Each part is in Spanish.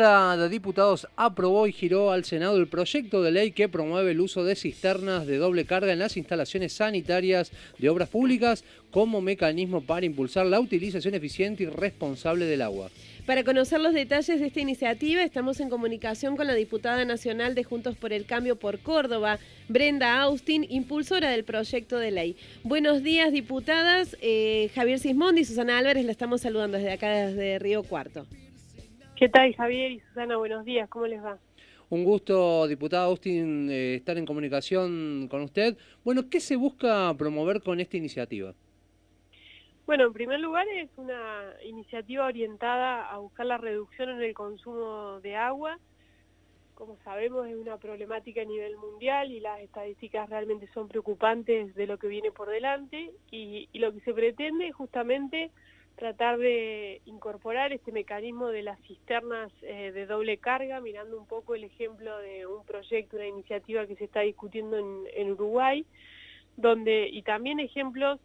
De Diputados aprobó y giró al Senado el proyecto de ley que promueve el uso de cisternas de doble carga en las instalaciones sanitarias de obras públicas como mecanismo para impulsar la utilización eficiente y responsable del agua. Para conocer los detalles de esta iniciativa, estamos en comunicación con la diputada nacional de Juntos por el Cambio por Córdoba, Brenda Austin, impulsora del proyecto de ley. Buenos días, diputadas. Eh, Javier Sismondi y Susana Álvarez la estamos saludando desde acá, desde Río Cuarto. ¿Qué tal, Javier y Susana? Buenos días, ¿cómo les va? Un gusto, diputada Austin, eh, estar en comunicación con usted. Bueno, ¿qué se busca promover con esta iniciativa? Bueno, en primer lugar es una iniciativa orientada a buscar la reducción en el consumo de agua. Como sabemos es una problemática a nivel mundial y las estadísticas realmente son preocupantes de lo que viene por delante y, y lo que se pretende es justamente tratar de incorporar este mecanismo de las cisternas eh, de doble carga, mirando un poco el ejemplo de un proyecto, una iniciativa que se está discutiendo en, Uruguay, donde y también ejemplos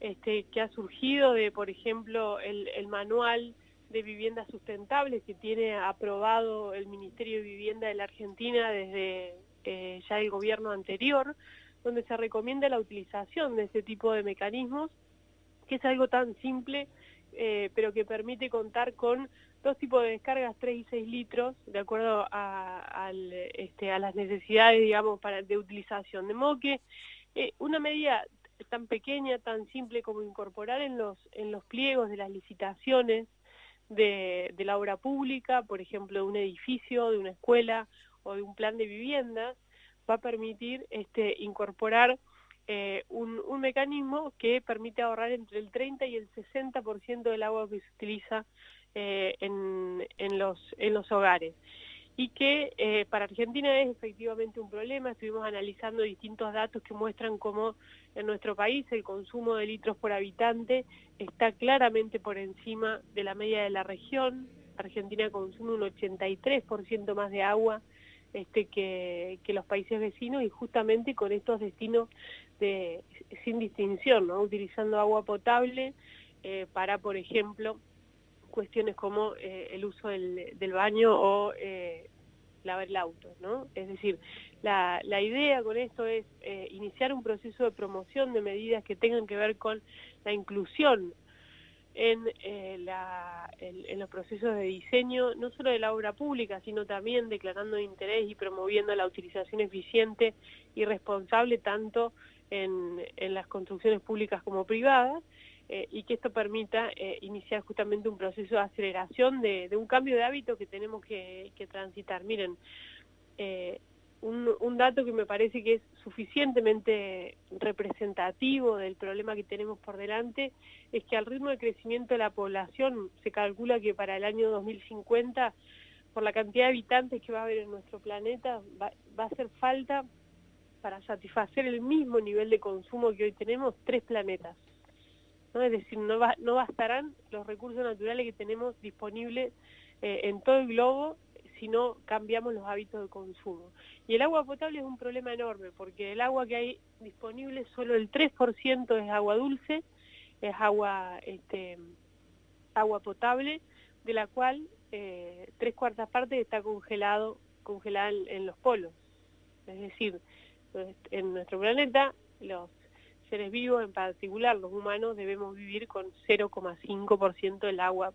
este, que ha surgido de, por ejemplo, el, manual de viviendas sustentables que tiene aprobado el Ministerio de Vivienda de la Argentina desde eh, ya el gobierno anterior, donde se recomienda la utilización de ese tipo de mecanismos, que es algo tan simple eh, pero que permite contar con dos tipos de descargas, 3 y 6 litros, de acuerdo a, este, las necesidades, digamos, de utilización. De modo que eh, una medida tan pequeña, tan simple como incorporar en los, pliegos de las licitaciones de, de la obra pública, por ejemplo, de un edificio, de una escuela o de un plan de viviendas, va a permitir este, incorporar eh, un, mecanismo que permite ahorrar entre el 30 y el 60% del agua que se utiliza eh, en, en, los, en los hogares y que eh, para Argentina es efectivamente un problema. Estuvimos analizando distintos datos que muestran cómo en nuestro país el consumo de litros por habitante está claramente por encima de la media de la región. Argentina consume un 83% más de agua este, que, los países vecinos y justamente con estos destinos de, sin distinción, utilizando agua potable eh, para, por ejemplo, cuestiones como eh, el uso del, baño o eh, lavar el auto. ¿no? Es decir, la, la idea con esto es iniciar un proceso de promoción de medidas que tengan que ver con la inclusión en, eh, en, los procesos de diseño, no solo de la obra pública, sino también declarando interés y promoviendo la utilización eficiente y responsable tanto en, las construcciones públicas como privadas, eh, y que esto permita eh, iniciar justamente un proceso de aceleración de, de, un cambio de hábito que tenemos que, que transitar. Miren, un, dato que me parece que es suficientemente representativo del problema que tenemos por delante es que al ritmo de crecimiento de la población se calcula que para el año 2050 por la cantidad de habitantes que va a haber en nuestro planeta va, a hacer falta para satisfacer el mismo nivel de consumo que hoy tenemos tres planetas ¿no? es decir no, no bastarán los recursos naturales que tenemos disponibles eh, en todo el globo si no cambiamos los hábitos de consumo. Y el agua potable es un problema enorme, porque el agua que hay disponible, solo el 3% es agua dulce, es agua, este, agua potable, de la cual eh, tres cuartas partes está congelado, congelada en, en los polos. Es decir, en nuestro planeta los seres vivos, en particular los humanos, debemos vivir con 0,5% del agua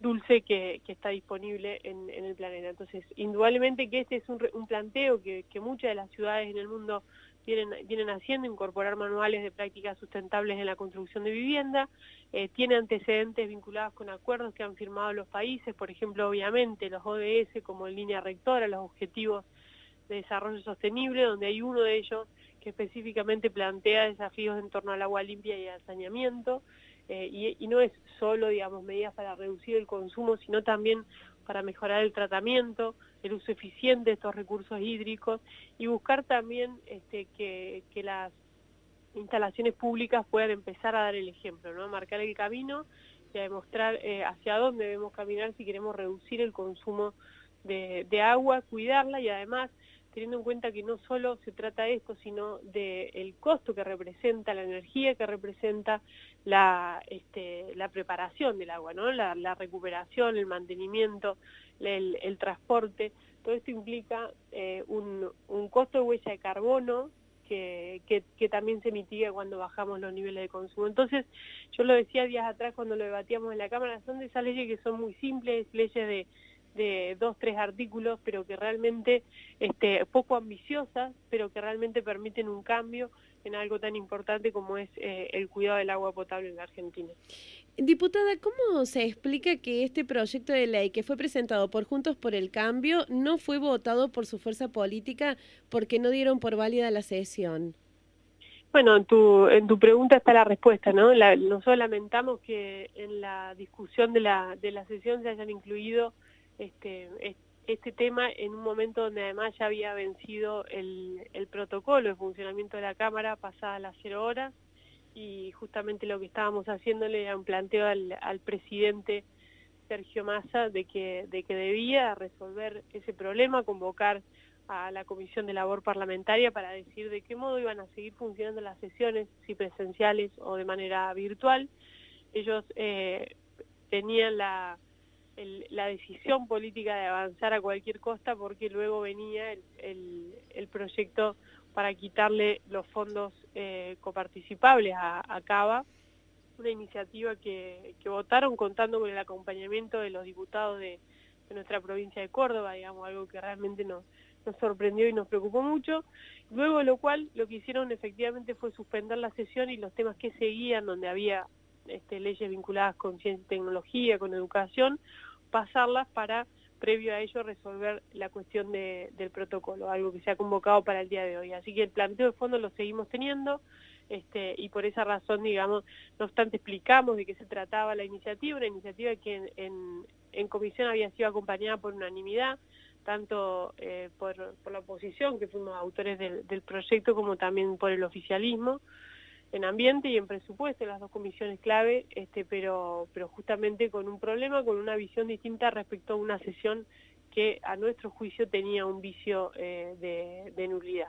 dulce que, está disponible en, el planeta. Entonces, indudablemente que este es un, planteo que, muchas de las ciudades en el mundo vienen, vienen haciendo, incorporar manuales de prácticas sustentables en la construcción de vivienda, eh, tiene antecedentes vinculados con acuerdos que han firmado los países, por ejemplo, obviamente los ODS como línea rectora, los Objetivos de Desarrollo Sostenible, donde hay uno de ellos que específicamente plantea desafíos en torno al agua limpia y al saneamiento, eh, y, no es solo, digamos, medidas para reducir el consumo, sino también para mejorar el tratamiento, el uso eficiente de estos recursos hídricos y buscar también este, que, las instalaciones públicas puedan empezar a dar el ejemplo, ¿no? marcar el camino y a demostrar eh, hacia dónde debemos caminar si queremos reducir el consumo de agua, cuidarla y además teniendo en cuenta que no solo se trata de esto, sino del el costo que representa, la energía que representa la, este, preparación del agua, ¿no? la, recuperación, el mantenimiento, el, transporte. Todo esto implica eh, un, un costo de huella de carbono que, que, también se mitiga cuando bajamos los niveles de consumo. Entonces, yo lo decía días atrás cuando lo debatíamos en la Cámara, son de esas leyes que son muy simples, leyes de, de dos, tres artículos, pero que realmente, este, poco ambiciosas, pero que realmente permiten un cambio en algo tan importante como es eh, el cuidado del agua potable en la Argentina. Diputada, ¿cómo se explica que este proyecto de ley que fue presentado por Juntos por el Cambio no fue votado por su fuerza política porque no dieron por válida la sesión? Bueno, en tu, en tu pregunta está la respuesta, ¿no? nosotros lamentamos que en la discusión de la, de la sesión se hayan incluido este, este tema en un momento donde además ya había vencido el, el protocolo de funcionamiento de la Cámara pasada las cero horas y justamente lo que estábamos haciéndole era un planteo al, presidente Sergio Massa de que, de que debía resolver ese problema, convocar a la Comisión de Labor Parlamentaria para decir de qué modo iban a seguir funcionando las sesiones, si presenciales o de manera virtual. Ellos eh, tenían la, la decisión política de avanzar a cualquier costa porque luego venía el, el proyecto para quitarle los fondos eh, coparticipables a, Cava, una iniciativa que, votaron contando con el acompañamiento de los diputados de, nuestra provincia de Córdoba, digamos, algo que realmente nos, nos sorprendió y nos preocupó mucho. Luego de lo cual, lo que hicieron efectivamente fue suspender la sesión y los temas que seguían, donde había este, leyes vinculadas con ciencia y tecnología, con educación, pasarlas para previo a ello resolver la cuestión del protocolo, algo que se ha convocado para el día de hoy. Así que el planteo de fondo lo seguimos teniendo este, y por esa razón, digamos, no obstante explicamos de qué se trataba la iniciativa, una iniciativa que en, en, comisión había sido acompañada por unanimidad, tanto eh, por, la oposición, que fuimos autores del, del proyecto, como también por el oficialismo en ambiente y en presupuesto, las dos comisiones clave, este, pero, pero justamente con un problema, con una visión distinta respecto a una sesión que a nuestro juicio tenía un vicio eh, de nulidad.